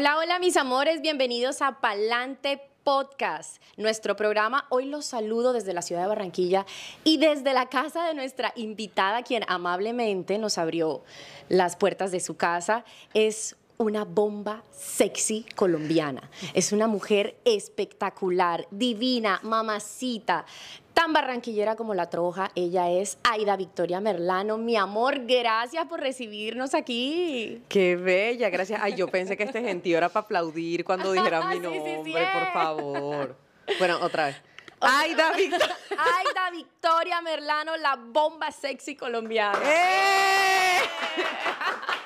Hola, hola mis amores, bienvenidos a Palante Podcast, nuestro programa. Hoy los saludo desde la ciudad de Barranquilla y desde la casa de nuestra invitada, quien amablemente nos abrió las puertas de su casa. Es una bomba sexy colombiana. Es una mujer espectacular, divina, mamacita, tan barranquillera como la troja. Ella es Aida Victoria Merlano. Mi amor, gracias por recibirnos aquí. Qué bella, gracias. Ay, yo pensé que este gentío era para aplaudir cuando dijeran mi Sí, sí, nombre, sí, por favor. Bueno, otra vez. Aida Victoria. Aida Victoria Merlano, la bomba sexy colombiana. ¡Eh!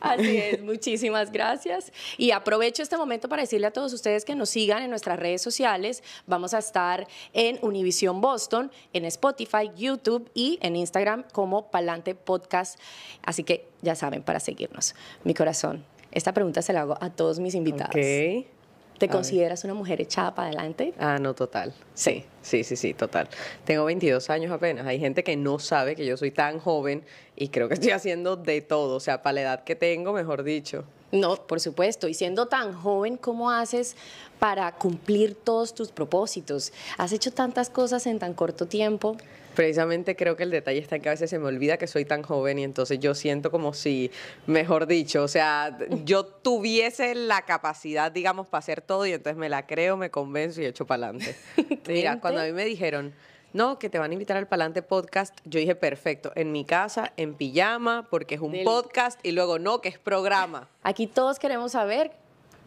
Así es, muchísimas gracias. Y aprovecho este momento para decirle a todos ustedes que nos sigan en nuestras redes sociales. Vamos a estar en Univision Boston, en Spotify, YouTube y en Instagram como Palante Podcast. Así que ya saben, para seguirnos. Mi corazón, esta pregunta se la hago a todos mis invitados. Ok. ¿Te A ver. consideras una mujer echada para adelante? Ah, no, total. Sí, sí, sí, sí, total. Tengo 22 años apenas. Hay gente que no sabe que yo soy tan joven y creo que estoy haciendo de todo. O sea, para la edad que tengo, mejor dicho. No, por supuesto. Y siendo tan joven, ¿cómo haces para cumplir todos tus propósitos? Has hecho tantas cosas en tan corto tiempo. Precisamente creo que el detalle está en que a veces se me olvida que soy tan joven y entonces yo siento como si, mejor dicho, o sea, yo tuviese la capacidad, digamos, para hacer todo y entonces me la creo, me convenzo y echo para adelante. Mira, cuando a mí me dijeron, no, que te van a invitar al Palante Podcast, yo dije, perfecto, en mi casa, en pijama, porque es un Del- podcast y luego no, que es programa. Aquí todos queremos saber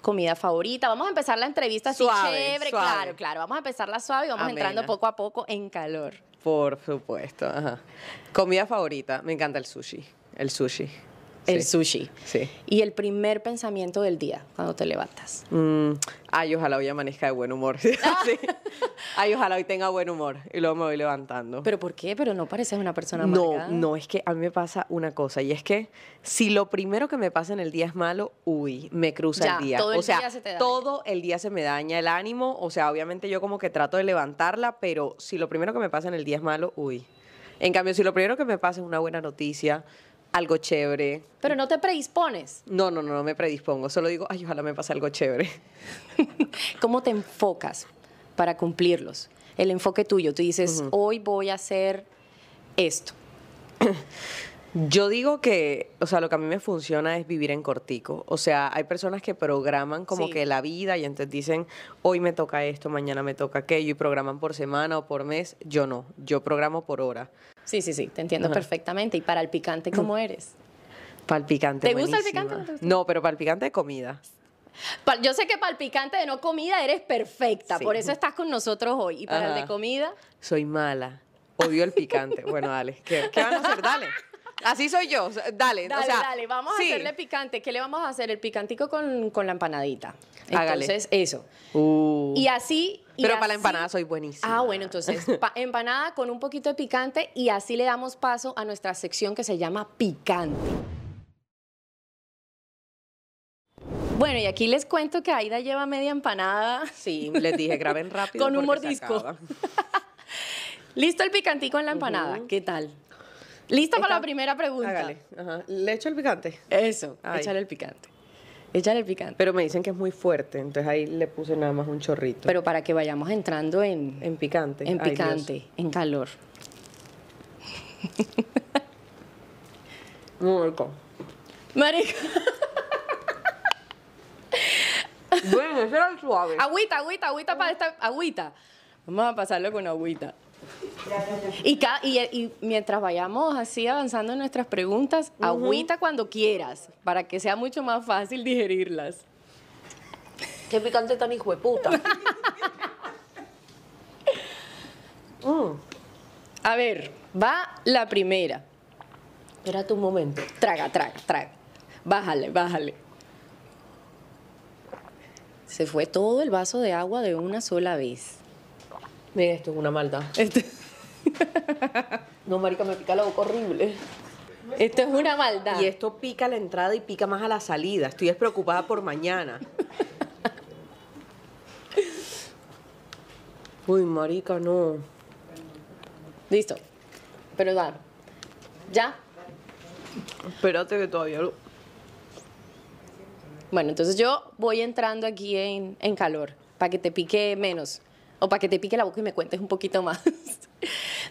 comida favorita. Vamos a empezar la entrevista así Suave, chévere, suave. claro, claro. Vamos a empezarla suave y vamos Amena. entrando poco a poco en calor. Por supuesto, ajá. Comida favorita, me encanta el sushi. El sushi. El Sí. sushi. Sí. Y el primer pensamiento del día cuando te levantas. Mm, ay, ojalá hoy amanezca de buen humor. Sí. Ay, ojalá hoy tenga buen humor. Y luego me voy levantando. ¿Pero por qué? Pero no pareces una persona no, amargada. no, es que a mí me pasa una cosa. Y es que si lo primero que me pasa en el día es malo, uy, me cruza Ya, el día. todo el o sea, día se te daña. todo el día se me daña el ánimo. O sea, obviamente yo como que trato de levantarla, pero si lo primero que me pasa en el día es malo, uy. En cambio, si lo primero que me pasa es una buena noticia, algo chévere, Pero no te predispones. no, no, no, no me predispongo. Solo digo, ay, ojalá me pase algo chévere. ¿Cómo te enfocas para cumplirlos? El enfoque tuyo. Tú dices, hoy voy a hacer esto. Yo digo que, o sea, lo que a mí me funciona es vivir en cortico. O sea, hay personas que programan como Sí. que la vida y entonces dicen, hoy me toca esto, mañana me toca aquello y programan por semana o por mes. Yo no, yo programo por hora. Sí, sí, sí, te entiendo perfectamente. ¿Y para el picante cómo eres? Para el picante. ¿Te gusta el picante no te gusta? No, pero para el picante de comida. Yo sé que para el picante de no comida eres perfecta, Sí. por eso estás con nosotros hoy. Y para el de comida, Soy mala. Odio el picante. bueno, dale. ¿Qué, qué van a hacer? Dale. Así soy yo. Dale. dale, o sea, dale, vamos sí. a hacerle picante. ¿Qué le vamos a hacer? El picantico con, con la empanadita. Hágale. Entonces, eso. Uh, Y así. y pero para la empanada soy buenísima. Ah, bueno, entonces, pa- empanada con un poquito de picante y así le damos paso a nuestra sección que se llama picante. Bueno, y aquí les cuento que Aida lleva media empanada. Sí, les dije, graben rápido. Con un mordisco. Listo el picantico en la empanada. ¿Qué tal? ¿Lista para la primera pregunta? Hágale. Ajá. ¿Le echo el picante? Eso, Ay. échale el picante. Échale el picante. Pero me dicen que es muy fuerte, entonces ahí le puse nada más un chorrito. Pero para que vayamos entrando en, en picante. en picante, en calor. Muy rico. Marica. Bueno, ese era el suave. Agüita, agüita, agüita para esta agüita. Vamos a pasarlo con agüita. Y, ca- y, y mientras vayamos así avanzando en nuestras preguntas, agüita cuando quieras, para que sea mucho más fácil digerirlas. Qué picante tan hijo de puta. Mm. A ver, va la primera. Espérate un momento. Traga, traga, traga. Bájale, bájale. Se fue todo el vaso de agua de una sola vez. Mira, esto es una maldad. Este- No, marica, me pica la boca horrible. esto es una maldad. Y esto pica a la entrada y pica más a la salida. Estoy despreocupada por mañana. Uy, marica, no. Listo. Pero dar. ¿Ya? Espérate que todavía lo... Bueno, entonces yo voy entrando aquí en, en calor, para que te pique menos. O para que te pique la boca y me cuentes un poquito más.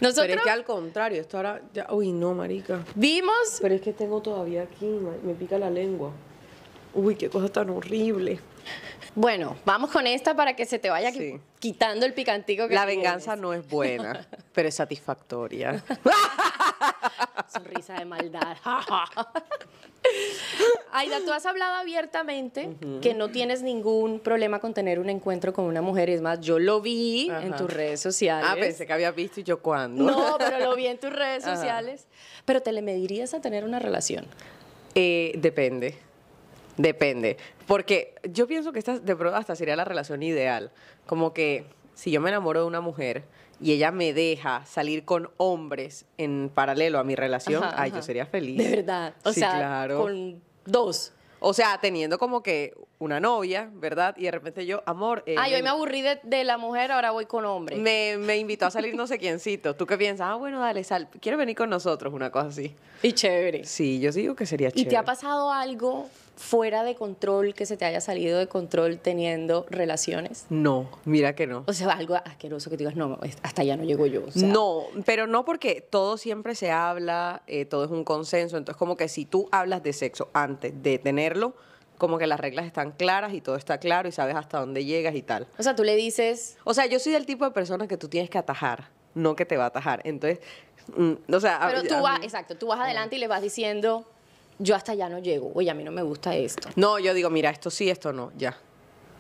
Nosotros Pero es que al contrario, esto ahora ya. Uy, no, marica. vimos Pero es que tengo todavía aquí, me pica la lengua. Uy, qué cosa tan horrible. Bueno, vamos con esta para que se te vaya Sí. quitando el picantico que La tienes. venganza no es buena, pero es satisfactoria. Sonrisa de maldad. Aida, tú has hablado abiertamente que no tienes ningún problema con tener un encuentro con una mujer. Es más, yo lo vi en tus redes sociales. Ah, pensé que había visto y yo cuándo. No, pero lo vi en tus redes Ajá. sociales. Pero te le medirías a tener una relación. Eh, depende. Depende. Porque yo pienso que esta de pronto hasta sería la relación ideal. Como que si yo me enamoro de una mujer y ella me deja salir con hombres en paralelo a mi relación, Ajá, ay, ajá. yo sería feliz. De verdad. O Sí, sea, claro. con dos. O sea, teniendo como que una novia, ¿verdad? Y de repente yo, amor. eh, Ay, hoy ven- me aburrí de, de la mujer, ahora voy con hombre. me, me invitó a salir no sé quiéncito. ¿Tú qué piensas? Ah, bueno, dale, sal. ¿Quieres venir con nosotros? Una cosa así. Y chévere. Sí, yo digo que sería ¿Y chévere. te ha pasado algo fuera de control que se te haya salido de control teniendo relaciones? No, mira que no. O sea, algo asqueroso que tú digas, no, hasta allá no llego yo. o sea, no, pero no porque todo siempre se habla, eh, todo es un consenso. Entonces, como que si tú hablas de sexo antes de tenerlo, como que las reglas están claras y todo está claro y sabes hasta dónde llegas y tal. O sea, tú le dices, O sea, yo soy del tipo de persona que tú tienes que atajar, no que te va a atajar. Entonces, mm, o sea, a- pero tú vas, exacto, tú vas adelante y le vas diciendo, yo hasta allá no llego, oye, a mí no me gusta esto. No, yo digo, mira, esto sí, esto no, ya.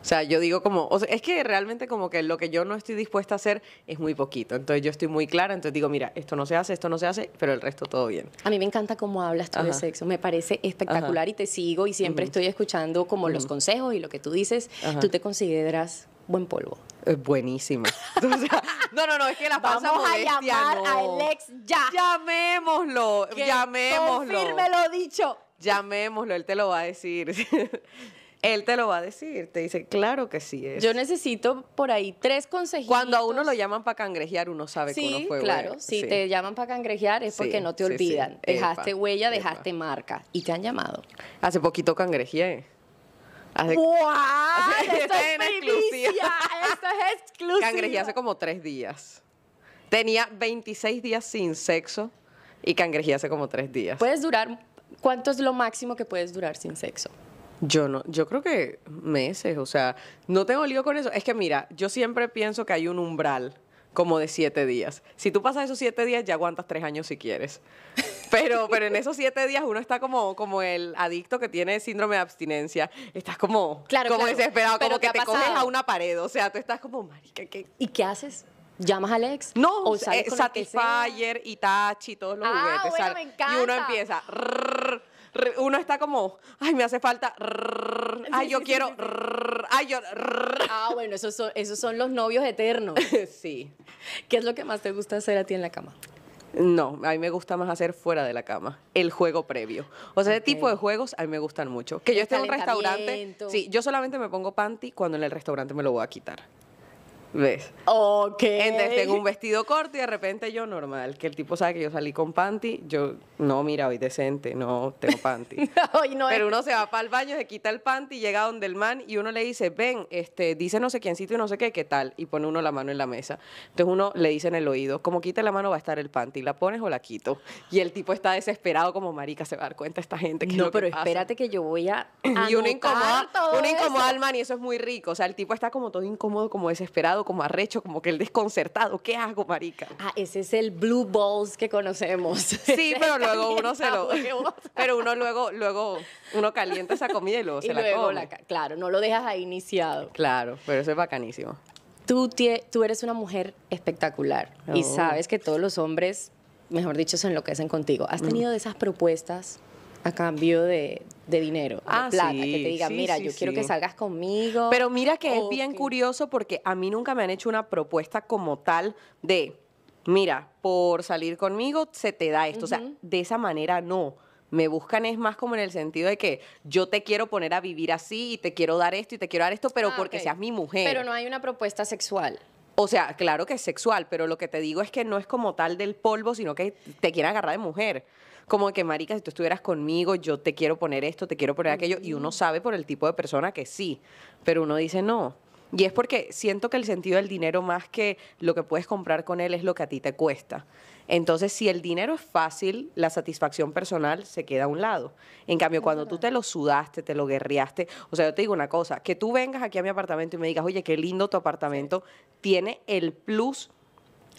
O sea, yo digo como, o sea, es que realmente como que lo que yo no estoy dispuesta a hacer es muy poquito. Entonces yo estoy muy clara, entonces digo, mira, esto no se hace, esto no se hace, pero el resto todo bien. A mí me encanta cómo hablas tú de sexo, me parece espectacular y te sigo y siempre estoy escuchando como los consejos y lo que tú dices, Ajá. tú te consideras buen polvo. Es buenísima. O sea, no, no, no, es que la falsa Vamos a llamar no. a ex ya. Llamémoslo, Que llamémoslo. Confirme lo dicho. Llamémoslo, él te lo va a decir. él te lo va a decir, te dice, claro que sí es. Yo necesito por ahí tres consejitos. Cuando a uno lo llaman para cangrejear, uno sabe que Sí, uno fue claro. bueno. Si Sí. te llaman para cangrejear es Sí, porque no te olvidan. Dejaste Epa, huella, epa. dejaste marca. Y te han llamado. Hace poquito cangrejeé. Hace, ¡Wow! Esto Esto es exclusiva. Esto es exclusivo. Hace como tres días. Tenía 26 días sin sexo y cangrejeé hace como tres días. Puedes durar. ¿Cuánto es lo máximo que puedes durar sin sexo? Yo no, yo creo que meses, o sea, no tengo lío con eso. Es que mira, yo siempre pienso que hay un umbral como de siete días. Si tú pasas esos siete días, ya aguantas tres años si quieres. Pero, pero en esos siete días uno está como, como el adicto que tiene síndrome de abstinencia. Estás como, Claro, como claro. desesperado, Pero como ¿te que te coges pasado? a una pared. O sea, tú estás como, marica, ¿qué? ¿Y qué haces? ¿Llamas al ex? No, ¿O sales eh? Satisfyer, Itachi, todos los Ah, juguetes. bueno, me Y uno encanta. empieza. rrr, rrr, uno está como, ay, me hace falta. rrr, ay, yo quiero. ay, yo. Ah, bueno, esos son, esos son los novios eternos. sí. ¿Qué es lo que más te gusta hacer a ti en la cama? No, a mí me gusta más hacer fuera de la cama, el juego previo. O sea, ese tipo de juegos a mí me gustan mucho. Que yo esté en un restaurante, sí, yo solamente me pongo panty cuando en el restaurante me lo voy a quitar. ¿Ves? Ok. Entonces tengo un vestido corto y de repente yo normal, que el tipo sabe que yo salí con panty, yo, no, mira, hoy decente, no tengo panty. Ay, no, Pero es- uno se va para el baño, se quita el panty, llega donde el man y uno le dice, ven, este, dice no sé quiéncito y no sé qué, qué tal, y pone uno la mano en la mesa. Entonces uno le dice en el oído, como quite la mano va a estar el panty, ¿la pones o la quito? Y el tipo está desesperado como marica, se va a dar cuenta esta gente que No, pero espérate que yo voy a. y uno incomoda, uno incomoda al man y eso es muy rico. O sea, el tipo está como todo incómodo, como desesperado, como arrecho, como que el desconcertado. ¿Qué hago, marica? Ah, ese es el blue balls que conocemos. Sí, pero luego uno se lo. Pero uno luego, luego, uno calienta esa comida y luego y se la come. la claro, no lo dejas ahí iniciado. Claro, pero eso es bacanísimo. Tú, tie- tú eres una mujer espectacular y sabes que todos los hombres, mejor dicho, se enloquecen contigo. Mm. ¿Has tenido de esas propuestas a cambio de, de dinero, de Ah, plata? sí, que te digan, sí, mira, sí, yo quiero que salgas conmigo. Pero mira que es bien que- curioso porque a mí nunca me han hecho una propuesta como tal de, mira, por salir conmigo se te da esto. O sea, de esa manera no. Me buscan es más como en el sentido de que yo te quiero poner a vivir así y te quiero dar esto y te quiero dar esto, pero Ah, porque seas mi mujer. Pero no hay una propuesta sexual. O sea, claro que es sexual, pero lo que te digo es que no es como tal del polvo, sino que te quiere agarrar de mujer. Como que, marica, si tú estuvieras conmigo, yo te quiero poner esto, te quiero poner aquello, y uno sabe por el tipo de persona que sí, pero uno dice no. Y es porque siento que el sentido del dinero, más que lo que puedes comprar con él, es lo que a ti te cuesta. Entonces, si el dinero es fácil, la satisfacción personal se queda a un lado. En cambio, cuando tú te lo sudaste, te lo guerreaste, o sea, yo te digo una cosa, que tú vengas aquí a mi apartamento y me digas, oye, qué lindo tu apartamento, tiene el plus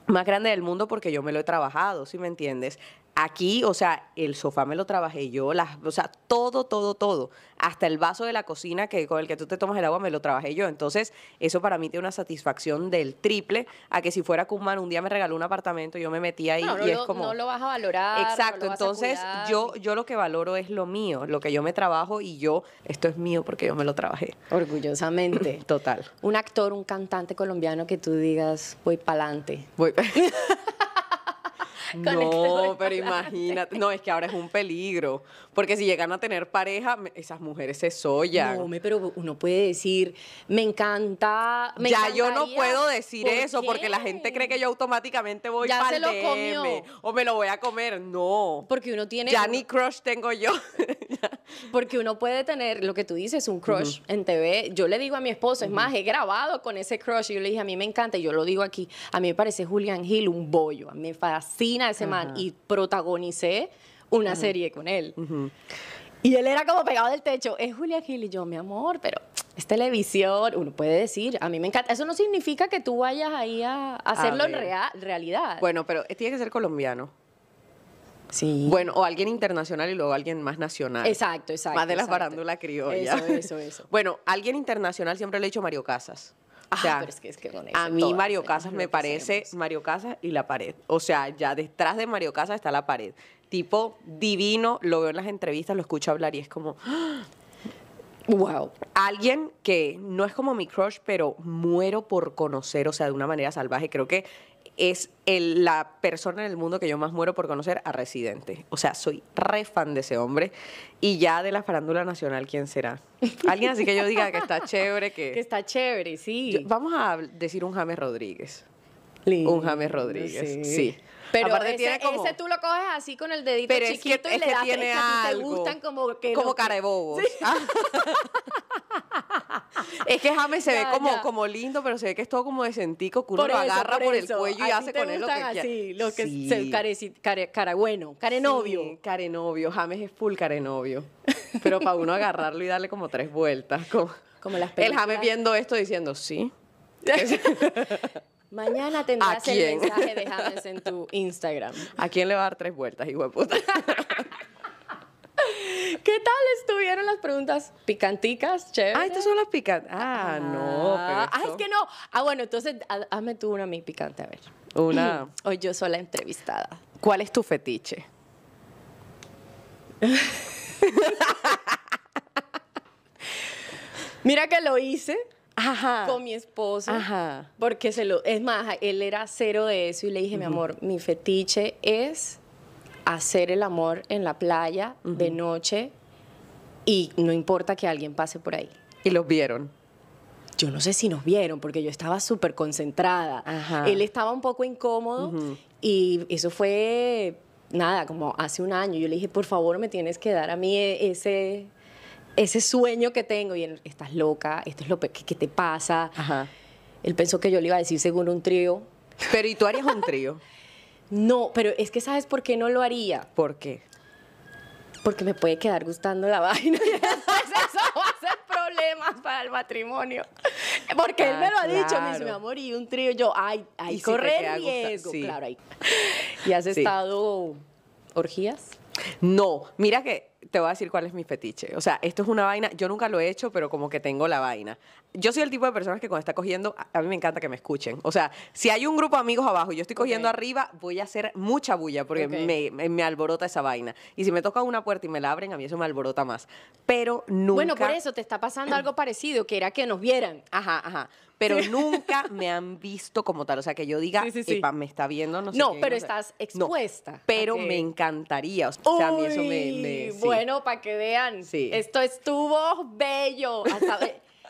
más grande del mundo porque yo me lo he trabajado, ¿sí me entiendes? Aquí, o sea, el sofá me lo trabajé yo, las, o sea, todo, todo, todo. Hasta el vaso de la cocina que con el que tú te tomas el agua me lo trabajé yo. Entonces, eso para mí tiene una satisfacción del triple a que si fuera Kumman un día me regaló un apartamento, yo me metí ahí No, no y es como no lo vas a valorar. Exacto, entonces yo yo lo que valoro es lo mío, lo que yo me trabajo y yo esto es mío porque yo me lo trabajé. Orgullosamente. Total. un actor, un cantante colombiano que tú digas, voy pa'lante. Voy- No, voy pero imagínate. No, es que ahora es un peligro. Porque si llegan a tener pareja, esas mujeres se sollan. No, pero uno puede decir, me encanta. me ya yo no encantaría". puedo decir ¿Por eso porque la gente cree que yo automáticamente voy Ya se lo comió. o me lo voy a comer. No. Porque uno tiene. ya ni crush tengo yo. Porque uno puede tener, lo que tú dices, un crush en TV. Yo le digo a mi esposo, es más, he grabado con ese crush. Y yo le dije, a mí me encanta, y yo lo digo aquí, a mí me parece Julian Hill un bollo. A mí me fascina ese man. Y protagonicé una serie con él. Y él era como pegado del techo. Es Julian Hill y yo, mi amor, pero es televisión. Uno puede decir, a mí me encanta. Eso no significa que tú vayas ahí a hacerlo en rea- realidad. bueno, pero tiene que ser colombiano. Sí. Bueno, o alguien internacional y luego alguien más nacional. exacto, exacto. Más de la farándula criolla. Eso, eso, eso. Bueno, alguien internacional siempre le he dicho Mario Casas. O Ah, sea, pero es que- es que con ese a mí todas Mario Casas me parece hacemos. Mario Casas y la pared. O sea, ya detrás de Mario Casas está la pared. Tipo divino, lo veo en las entrevistas, lo escucho hablar y es como Wow. alguien que no es como mi crush, pero muero por conocer, o sea, de una manera salvaje. Creo que es el- la persona en el mundo que yo más muero por conocer a Residente. O sea, soy re fan de ese hombre. Y ya de la farándula nacional, ¿quién será? Alguien así que yo diga que está chévere, que... Que está chévere, sí. Yo- vamos a decir un James Rodríguez. Lindo, un James Rodríguez, sí. Pero Aparte ese, tiene como- ese tú lo coges así con el dedito Pero es que, chiquito y es le que das tiene es que a ti algo. te gustan como que como que- cara de bobos. Ah. es que James se Ya, ve como, ya. como lindo, pero se ve que es todo como decentico, que uno Por lo eso, agarra por, el cuello y hace con él lo que quiera. así, los que Sí. se care- cara bueno, care novio. Sí, carenovio. James es full carenovio. Pero para uno agarrarlo y darle como tres vueltas. Como, Como las el James películas. viendo esto diciendo, sí. Mañana tendrás el mensaje de James en tu Instagram. ¿A quién le va a dar tres vueltas, hijo de puta? ¿Qué tal estuvieron las preguntas picanticas? Chévere. Ah, estas son las picantes. Ah, no, pero Ah, ah, es que no. Ah, bueno, entonces ha- hazme tú una a mí picante, a ver. Una... Hoy yo soy la entrevistada. ¿Cuál es tu fetiche? Mira que lo hice Ajá. con mi esposo. Ajá. Porque se lo. Es más, él era cero de eso y le dije, mi amor, mi fetiche es hacer el amor en la playa de noche y no importa que alguien pase por ahí. Y los vieron. Yo no sé si nos vieron porque yo estaba súper concentrada. Ajá. Él estaba un poco incómodo y eso fue, nada, como hace un año. Yo le dije, por favor, me tienes que dar a mí e- ese, ese sueño que tengo. Y él, estás loca, esto es lo que, que te pasa. Ajá. Él pensó que yo le iba a decir según un trío. Pero ¿y tú harías un trío? No, pero es que ¿sabes por qué no lo haría? ¿Por qué? Porque me puede quedar gustando la vaina y después eso va a ser problemas para el matrimonio. Porque él me lo ha Ah, dicho, me dice, mi amor, y un trío, yo, ay, si te correr gusta- riesgo. sí. Claro, ahí. ¿Y has Sí. estado orgías? No, mira que te voy a decir cuál es mi fetiche. O sea, esto es una vaina, yo nunca lo he hecho, pero como que tengo la vaina. Yo soy el tipo de personas que cuando está cogiendo, a mí me encanta que me escuchen. O sea, si hay un grupo de amigos abajo y yo estoy cogiendo arriba, voy a hacer mucha bulla porque me, me- me alborota esa vaina. Y si me toca una puerta y me la abren, a mí eso me alborota más. Pero nunca... Bueno, por eso te está pasando algo parecido, que era que nos vieran. Ajá, ajá. Pero nunca me han visto como tal. O sea, que yo diga, Sí, sí, sí. "Epa, me está viendo, no sé No, quién", pero estás no. expuesta. pero me encantaría. O sea, a mí eso me... me-. Bueno, para que vean, Sí. esto estuvo bello. Hasta-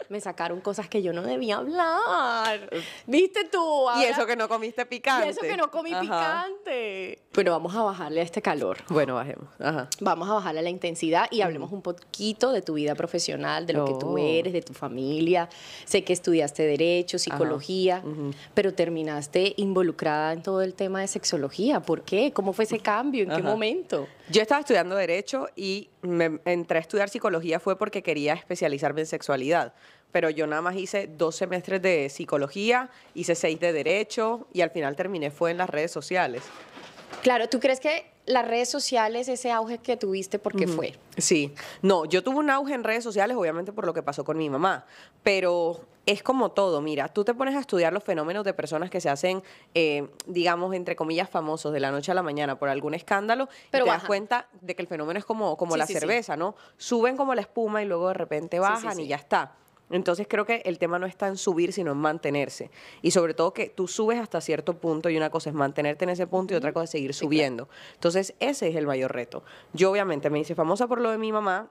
me sacaron cosas que yo no debía hablar. ¿Viste tú? y eso que no comiste picante. Y eso que no comí picante. Pero vamos a bajarle a este calor. Bueno, bajemos. Ajá. Vamos a bajarle la intensidad y hablemos un poquito de tu vida profesional, de lo que tú Oh. eres, de tu familia. Sé que estudiaste Derecho, Psicología, pero terminaste involucrada en todo el tema de sexología. ¿Por qué? ¿Cómo fue ese cambio? ¿En qué momento? Yo estaba estudiando Derecho y me entré a estudiar Psicología fue porque quería especializarme en sexualidad. Pero yo nada más hice dos semestres de Psicología, hice seis de Derecho y al final terminé fue en las redes sociales. Claro, ¿tú crees que las redes sociales, ese auge que tuviste, por qué fue? Sí, no, yo tuve un auge en redes sociales, obviamente por lo que pasó con mi mamá, pero es como todo, mira, tú te pones a estudiar los fenómenos de personas que se hacen, eh, digamos, entre comillas, famosos de la noche a la mañana por algún escándalo, Pero y te das cuenta de que el fenómeno es como, como Sí, la sí, sí. cerveza, ¿no? Suben como la espuma y luego de repente bajan y ya está. Entonces creo que el tema no está en subir, sino en mantenerse. Y sobre todo que tú subes hasta cierto punto y una cosa es mantenerte en ese punto y otra cosa es seguir subiendo. Entonces ese es el mayor reto. Yo obviamente me hice famosa por lo de mi mamá,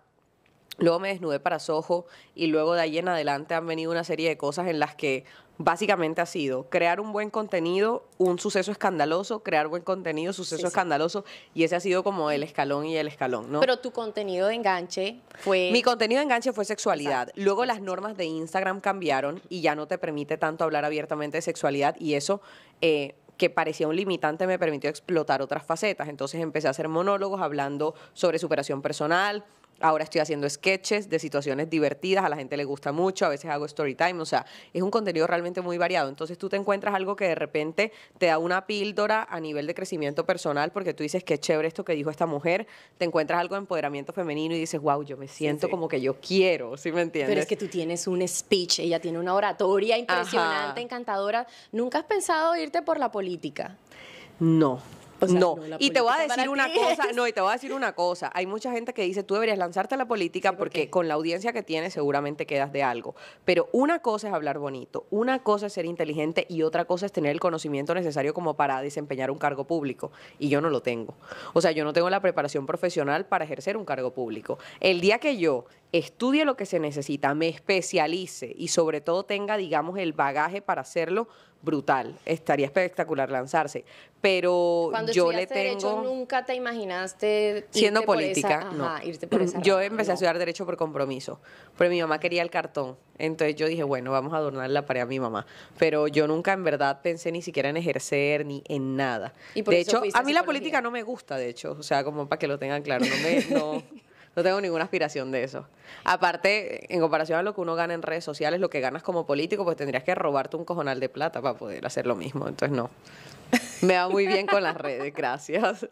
Luego me desnudé para Soho y luego de ahí en adelante han venido una serie de cosas en las que básicamente ha sido crear un buen contenido, un suceso escandaloso, crear buen contenido, suceso Sí, sí. escandaloso y ese ha sido como el escalón y el escalón, ¿no? Pero tu contenido de enganche fue... Mi contenido de enganche fue sexualidad. Luego las normas de Instagram cambiaron y ya no te permite tanto hablar abiertamente de sexualidad y eso eh, que parecía un limitante me permitió explotar otras facetas. Entonces empecé a hacer monólogos hablando sobre superación personal. Ahora estoy haciendo sketches de situaciones divertidas, a la gente le gusta mucho, a veces hago story time, o sea, es un contenido realmente muy variado. Entonces tú te encuentras algo que de repente te da una píldora a nivel de crecimiento personal, porque tú dices, qué chévere esto que dijo esta mujer, te encuentras algo de empoderamiento femenino y dices, wow, yo me siento sí. como que yo quiero, ¿sí me entiendes? Pero es que tú tienes un speech, ella tiene una oratoria impresionante, Ajá. encantadora. ¿Nunca has pensado irte por la política? No. O sea, no, y te voy a decir una cosa, es- no, y te voy a decir una cosa. Hay mucha gente que dice, tú deberías lanzarte a la política ¿por porque con la audiencia que tienes seguramente quedas de algo. Pero una cosa es hablar bonito, una cosa es ser inteligente y otra cosa es tener el conocimiento necesario como para desempeñar un cargo público. Y yo no lo tengo. O sea, yo no tengo la preparación profesional para ejercer un cargo público. El día que yo estudie lo que se necesita, me especialice y sobre todo tenga, digamos, el bagaje para hacerlo, brutal. Estaría espectacular lanzarse. Pero Cuando yo le tengo... Derecho, ¿nunca te imaginaste Siendo política, esa- no. ajá, irte por esa Yo rama? empecé a estudiar Derecho por compromiso, pero mi mamá quería el cartón. Entonces yo dije, bueno, vamos a adornar la pared a mi mamá. Pero yo nunca en verdad pensé ni siquiera en ejercer ni en nada. Y por de eso hecho, a mí la política no me gusta, de hecho. O sea, como para que lo tengan claro. No, me, no, no tengo ninguna aspiración de eso. Aparte, en comparación a lo que uno gana en redes sociales, lo que ganas como político, pues tendrías que robarte un cojonal de plata para poder hacer lo mismo. Entonces, no. Me va muy bien con las redes, gracias.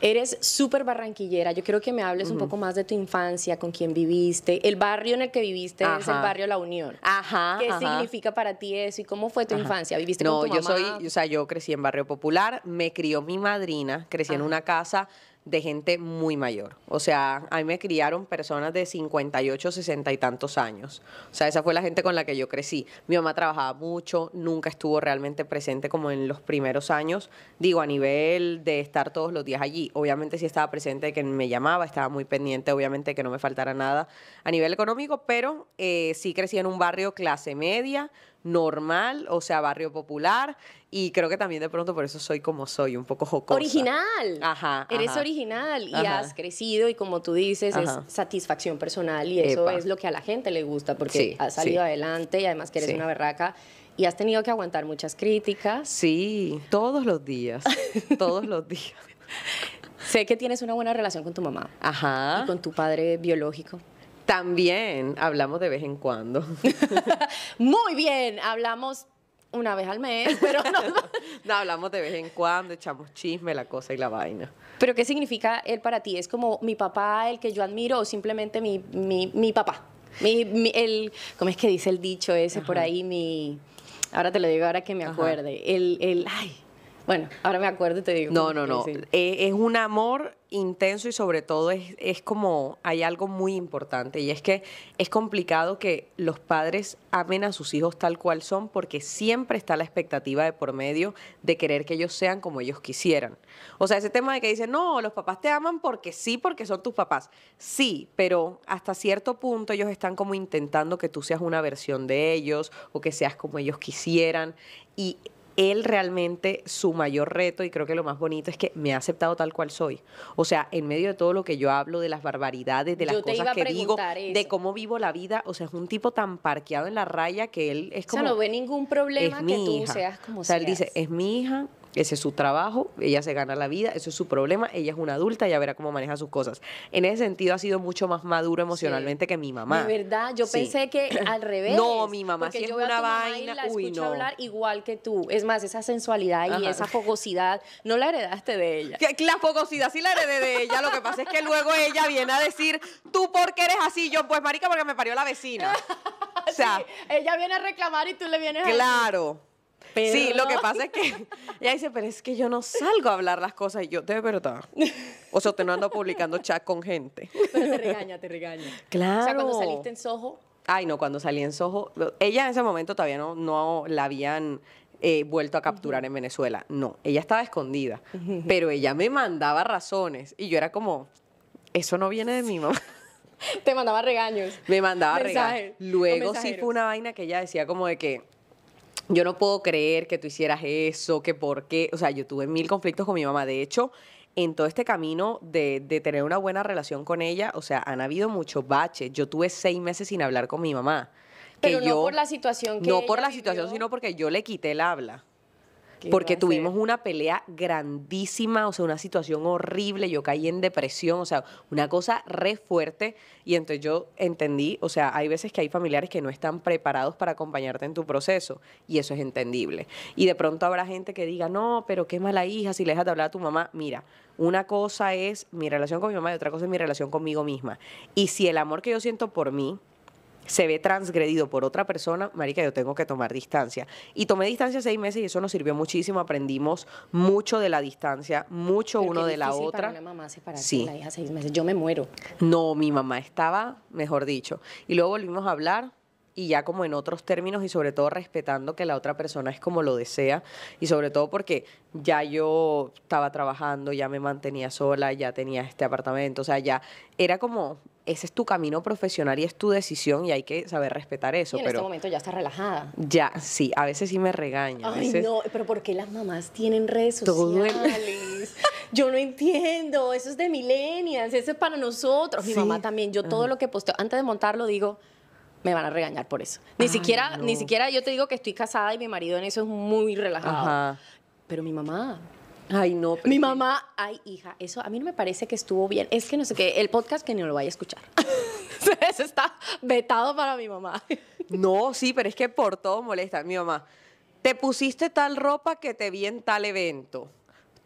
Eres súper barranquillera. Yo quiero que me hables un poco más de tu infancia, con quién viviste. El barrio en el que viviste es el barrio La Unión. Ajá. ¿Qué ajá. significa para ti eso y cómo fue tu infancia? ¿Viviste No, con tu yo mamá? soy, o sea, yo crecí en barrio popular, me crió mi madrina, crecí en una casa de gente muy mayor. O sea, a mí me criaron personas de 58, 60 y tantos años. O sea, esa fue la gente con la que yo crecí. Mi mamá trabajaba mucho, nunca estuvo realmente presente como en los primeros años, digo, a nivel de estar todos los días allí. Obviamente sí estaba presente que me llamaba, estaba muy pendiente, obviamente que no me faltara nada a nivel económico, pero eh, sí crecí en un barrio clase media, normal, o sea, barrio popular, y creo que también de pronto por eso soy como soy, un poco jocosa. Original. Ajá, Eres ajá. original y Ajá. has crecido y como tú dices, Ajá. es satisfacción personal y eso Epa. es lo que a la gente le gusta porque Sí, has salido sí. adelante y además que eres Sí. una berraca y has tenido que aguantar muchas críticas. Sí, todos los días, todos los días. Sé que tienes una buena relación con tu mamá Ajá. y con tu padre biológico. También hablamos de vez en cuando. Muy bien, hablamos una vez al mes, pero no. No, hablamos de vez en cuando, echamos chisme, la cosa y la vaina. Pero ¿qué significa él para ti? ¿Es como mi papá, el que yo admiro, o simplemente mi, mi, mi papá? Mi, mi- el, ¿Cómo es que dice el dicho ese por ahí? Mi, ahora te lo digo ahora que me Ajá. acuerde. El, el, ay, Bueno, ahora me acuerdo y te digo. No, no, no. Eh, es un amor intenso y sobre todo es, es como hay algo muy importante y es que es complicado que los padres amen a sus hijos tal cual son porque siempre está la expectativa de por medio de querer que ellos sean como ellos quisieran. O sea, ese tema de que dicen, no, los papás te aman porque sí, porque son tus papás. Sí, pero hasta cierto punto ellos están como intentando que tú seas una versión de ellos o que seas como ellos quisieran y él realmente su mayor reto y creo que lo más bonito es que me ha aceptado tal cual soy. O sea, en medio de todo lo que yo hablo, de las barbaridades, de las cosas que digo, de cómo vivo la vida, o sea, es un tipo tan parqueado en la raya que él es O como sea, no ve ningún problema que tú hija. seas como O sea, él seas. dice, es mi hija, ese es su trabajo, ella se gana la vida, eso es su problema, ella es una adulta, ya verá cómo maneja sus cosas. En ese sentido ha sido mucho más maduro emocionalmente que mi mamá. De verdad, yo Sí. pensé que al revés. No, mi mamá sí es yo veo a una vaina, la uy, no. hablar igual que tú. Es más, esa sensualidad y esa fogosidad no la heredaste de ella. La fogosidad sí la heredé de ella, lo que pasa es que luego ella viene a decir, tú por qué eres así, yo pues marica porque me parió la vecina. O sea, Sí, ella viene a reclamar y tú le vienes a Sí, lo que pasa es que ella dice, pero es que yo no salgo a hablar las cosas y yo, de verdad. O sea, usted no anda publicando chat con gente. Pero te regaña, te regaña. Claro. O sea, cuando saliste en Soho, Ay, no, cuando salí en Soho, ella en ese momento todavía no, no la habían eh, vuelto a capturar en Venezuela. No, ella estaba escondida, pero ella me mandaba razones y yo era como, eso no viene de mi mamá. te mandaba regaños. Me mandaba con Luego sí fue una vaina que ella decía como de que yo no puedo creer que tú hicieras eso, que por qué. O sea, yo tuve mil conflictos con mi mamá. De hecho, en todo este camino de, de tener una buena relación con ella, o sea, han habido muchos baches. Yo tuve seis meses sin hablar con mi mamá. que Pero no yo- por la situación que No ella por la vivió. situación, sino porque yo le quité el habla. ¿Qué Porque tuvimos una pelea grandísima, o sea, una situación horrible, yo caí en depresión, o sea, una cosa re fuerte. Y entonces yo entendí, o sea, hay veces que hay familiares que no están preparados para acompañarte en tu proceso, y eso es entendible. Y de pronto habrá gente que diga, no, pero qué mala hija si le dejas de hablar a tu mamá. Mira, una cosa es mi relación con mi mamá y otra cosa es mi relación conmigo misma. Y si el amor que yo siento por mí se ve transgredido por otra persona, marica, yo tengo que tomar distancia. Y tomé distancia seis meses y eso nos sirvió muchísimo. Aprendimos mucho de la distancia, mucho Pero uno de la otra. Para una mamá Sí. la hija seis meses. Yo me muero. No, mi mamá estaba, mejor dicho. Y luego volvimos a hablar y ya como en otros términos y sobre todo respetando que la otra persona es como lo desea y sobre todo porque ya yo estaba trabajando, ya me mantenía sola, ya tenía este apartamento, o sea, ya era como, ese es tu camino profesional y es tu decisión y hay que saber respetar eso, y en pero este momento ya está relajada. ya, sí, a veces sí me regaña. Ay, veces- no, pero ¿por qué las mamás tienen redes el- sociales? Yo no entiendo, eso es de millennials, eso es para nosotros. Mi Sí. mamá también, yo todo lo que posteo, antes de montarlo digo, me van a regañar por eso. Ni Ay, siquiera, ni siquiera yo te digo que estoy casada y mi marido en eso es muy relajado. Ajá. Pero mi mamá, Ay, no. pero mi mamá, ay, hija, eso a mí no me parece que estuvo bien. Es que no sé qué, el podcast que no lo vaya a escuchar. eso está vetado para mi mamá. No, sí, pero es que por todo molesta. Mi mamá, te pusiste tal ropa que te vi en tal evento.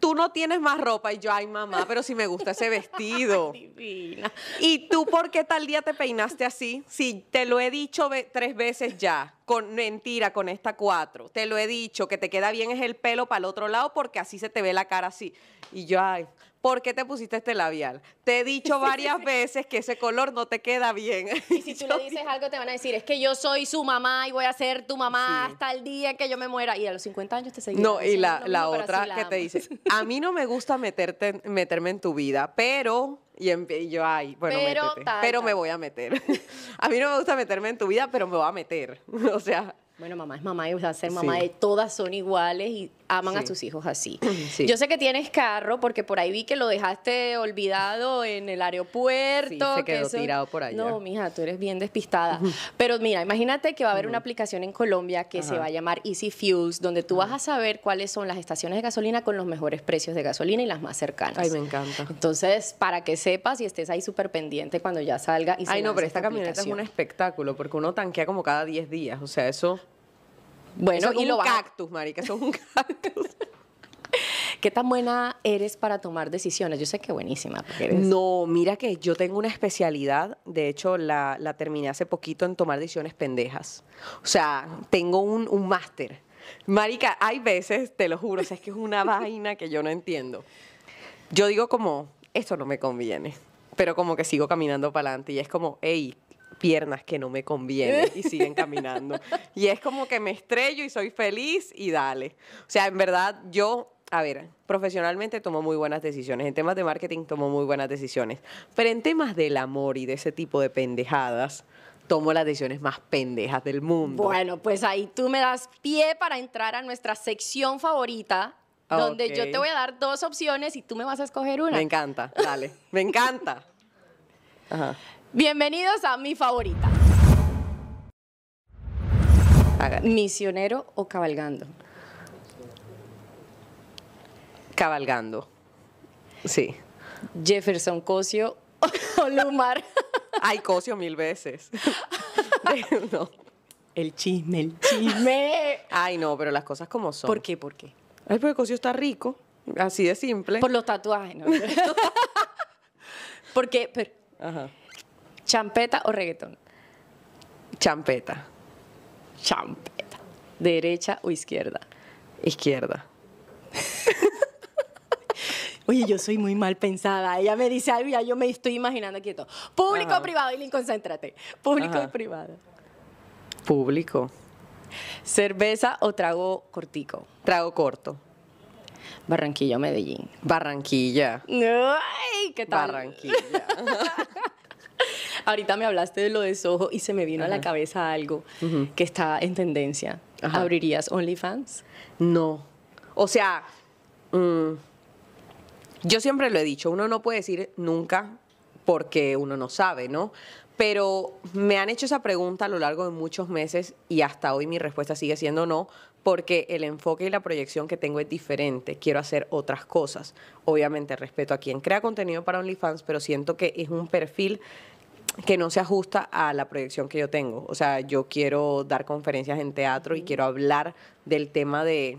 Tú no tienes más ropa. Y yo, ay, mamá, pero si me gusta ese vestido. Divina. ¿Y tú por qué tal día te peinaste así? Sí, te lo he dicho tres veces ya. Con mentira, con esta cuatro. Te lo he dicho, que te queda bien es el pelo para el otro lado porque así se te ve la cara así. Y yo, ay, ¿por qué te pusiste este labial? Te he dicho varias veces que ese color no te queda bien. Y si tú le dices algo, te van a decir, es que yo soy su mamá y voy a ser tu mamá Sí. hasta el día que yo me muera. Y a los 50 años te seguirán No, y la, la otra la que te dice, a mí no me gusta meterte, meterme en tu vida, pero, y, en- y yo, ay, bueno, Pero métete, tal, pero me voy a meter. a mí no me gusta meterme en tu vida, pero me voy a meter. o sea, Bueno, mamá es mamá y o sea, ser mamá Sí. de todas son iguales y aman a sus hijos así. Sí. Yo sé que tienes carro porque por ahí vi que lo dejaste olvidado en el aeropuerto. Sí, se que quedó tirado por allá. No, mija, tú eres bien despistada. Pero mira, imagínate que va a haber una aplicación en Colombia que se va a llamar Easy Fuels, donde tú vas a saber cuáles son las estaciones de gasolina con los mejores precios de gasolina y las más cercanas. ay, me encanta. Entonces, para que sepas y estés ahí súper pendiente cuando ya salga y se Ay, no, pero esta camioneta es un espectáculo, porque uno tanquea como cada 10 días, o sea, eso... Bueno, eso es y lo un cactus, marica, es un cactus. ¿Qué tan buena eres para tomar decisiones? Yo sé que buenísima, eres... No, mira que yo tengo una especialidad, de hecho la, la terminé hace poquito en tomar decisiones pendejas. O sea, tengo un, un máster. Marica, hay veces, te lo juro, o sea, es que es una vaina que yo no entiendo. Yo digo como, esto no me conviene, pero como que sigo caminando para adelante y es como, hey, piernas que no me conviene y siguen caminando. Y es como que me estrello y soy feliz y dale. O sea, en verdad yo, a ver, profesionalmente tomo muy buenas decisiones, en temas de marketing tomo muy buenas decisiones, pero en temas del amor y de ese tipo de pendejadas, tomo las decisiones más pendejas del mundo. Bueno, pues ahí tú me das pie para entrar a nuestra sección favorita, donde yo te voy a dar dos opciones y tú me vas a escoger una. Me encanta, dale, me encanta. Ajá. Bienvenidos a mi favorita. Misionero o cabalgando. Cabalgando. Sí. Jefferson Cosio o Lumar. Ay, Cosio mil veces. no. El chisme, el chisme. Ay, no, pero las cosas como son. ¿Por qué? ¿Por qué? Ay, porque Cosio está rico. Así de simple. Por los tatuajes, ¿no? ¿Por qué? Pero, Ajá. ¿Champeta o reggaetón? Champeta. Champeta. ¿Derecha o izquierda? Izquierda. Oye, yo soy muy mal pensada. Ella me dice algo y ya yo me estoy imaginando quieto. Público Ajá. o privado, y concéntrate. Público Ajá. y privado. Público. ¿Cerveza o trago cortico? Trago corto. Barranquilla o Medellín. Barranquilla. Ay, ¿qué tal? Barranquilla. Ahorita me hablaste de lo de Soho y se me vino a la cabeza algo que está en tendencia. Ajá. ¿Abrirías OnlyFans? No. O sea, mm, yo siempre lo he dicho, uno no puede decir nunca porque uno no sabe, ¿no? Pero me han hecho esa pregunta a lo largo de muchos meses y hasta hoy mi respuesta sigue siendo no, porque el enfoque y la proyección que tengo es diferente. Quiero hacer otras cosas. Obviamente respeto a quien crea contenido para OnlyFans, pero siento que es un perfil que no se ajusta a la proyección que yo tengo. O sea, yo quiero dar conferencias en teatro y quiero hablar del tema de,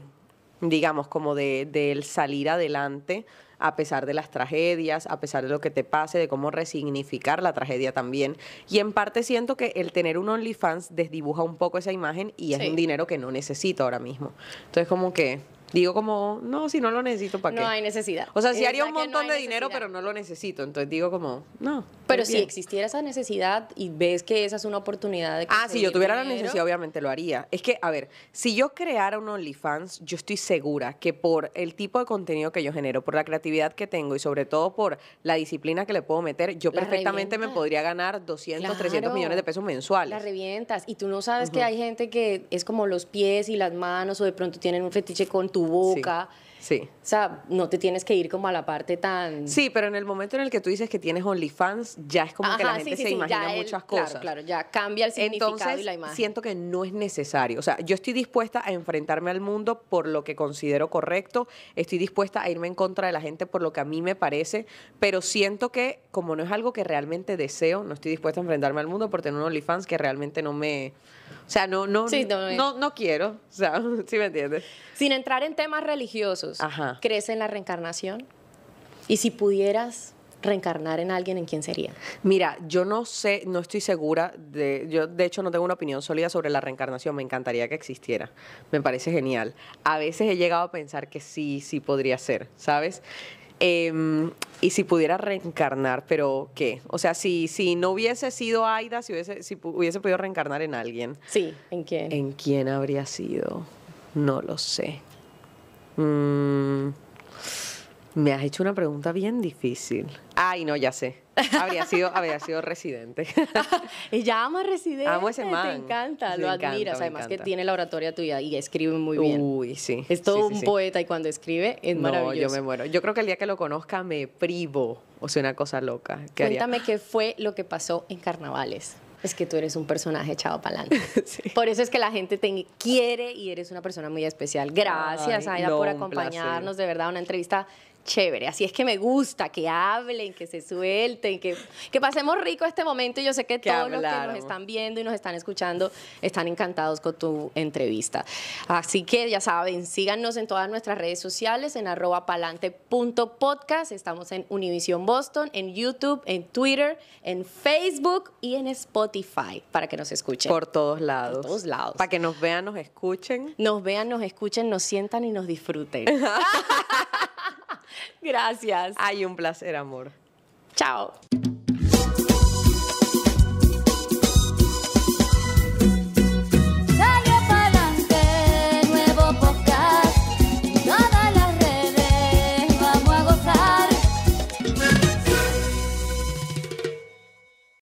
digamos, como de del salir adelante a pesar de las tragedias, a pesar de lo que te pase, de cómo resignificar la tragedia también. Y en parte siento que el tener un OnlyFans desdibuja un poco esa imagen y es Sí. un dinero que no necesito ahora mismo. Entonces como que digo como, no, si no lo necesito, ¿para qué? No hay necesidad. O sea, sí Es haría un no montón de dinero, pero no lo necesito. Entonces digo como, no. Pero si bien. existiera esa necesidad y ves que esa es una oportunidad de Ah, si yo tuviera la necesidad, obviamente lo haría. Es que, a ver, si yo creara un OnlyFans, yo estoy segura que por el tipo de contenido que yo genero, por la creatividad que tengo y sobre todo por la disciplina que le puedo meter, yo La perfectamente me podría ganar 200, 300 Claro. millones de pesos mensuales. La revientas. Y tú no sabes que hay gente que es como los pies y las manos o de pronto tienen un fetiche con tu boca. Sí. O sea, no te tienes que ir como a la parte tan... Sí, pero en el momento en el que tú dices que tienes OnlyFans, ya es como que la gente sí, sí, se sí, imagina el- muchas claro, cosas. Claro, ya cambia el significado Entonces, y la imagen. siento que no es necesario. O sea, yo estoy dispuesta a enfrentarme al mundo por lo que considero correcto, estoy dispuesta a irme en contra de la gente por lo que a mí me parece, pero siento que como no es algo que realmente deseo, no estoy dispuesta a enfrentarme al mundo por tener un OnlyFans que realmente no me... O sea, no, no, Sí, no, no, no, quiero. O sea, ¿sí me entiendes? Sin entrar en temas religiosos, Ajá. ¿crees en la reencarnación? Y si pudieras reencarnar en alguien, ¿en quién sería? Mira, yo no sé, no estoy segura de, yo de hecho no tengo una opinión sólida sobre la reencarnación, me encantaría que existiera, me parece genial. A veces he llegado a pensar que sí, sí podría ser, ¿sabes? Em, y si pudiera reencarnar, pero ¿qué? O sea, si, si no hubiese sido Aida, si hubiese, si hubiese podido reencarnar en alguien, Sí, ¿en quién? ¿en quién habría sido? No lo sé. Mm, me has hecho una pregunta bien difícil. Ay, no, ya sé. Habría sido, habría sido residente. Ella ama Residente. Amo ese man. Te encanta, Me lo encanta, admiras. Además que encanta. tiene la oratoria tuya y escribe muy bien. Uy, sí. es todo sí, sí, un sí. poeta y cuando escribe es No, maravilloso. yo me muero. Yo creo que el día que lo conozca me privo. O sea, una cosa loca. que haría. Cuéntame qué fue lo que pasó en carnavales. Es que tú eres un personaje echado para adelante. Sí. Por eso es que la gente te quiere y eres una persona muy especial. Gracias, Ay, Aida, no, por acompañarnos. De verdad, una entrevista Chévere, así es que me gusta que hablen, que se suelten, que, que pasemos rico este momento. Y yo sé que, Que todos los que nos están viendo y nos están escuchando están encantados con tu entrevista. Así que ya saben, síganos en todas nuestras redes sociales, en arroba palante.podcast. Estamos en Univision Boston, en YouTube, en Twitter, en Facebook y en Spotify para que nos escuchen. Por todos lados. todos lados. Para que nos vean, nos escuchen. nos vean, nos escuchen, nos sientan y nos disfruten. Gracias. Hay un placer, amor. Chao.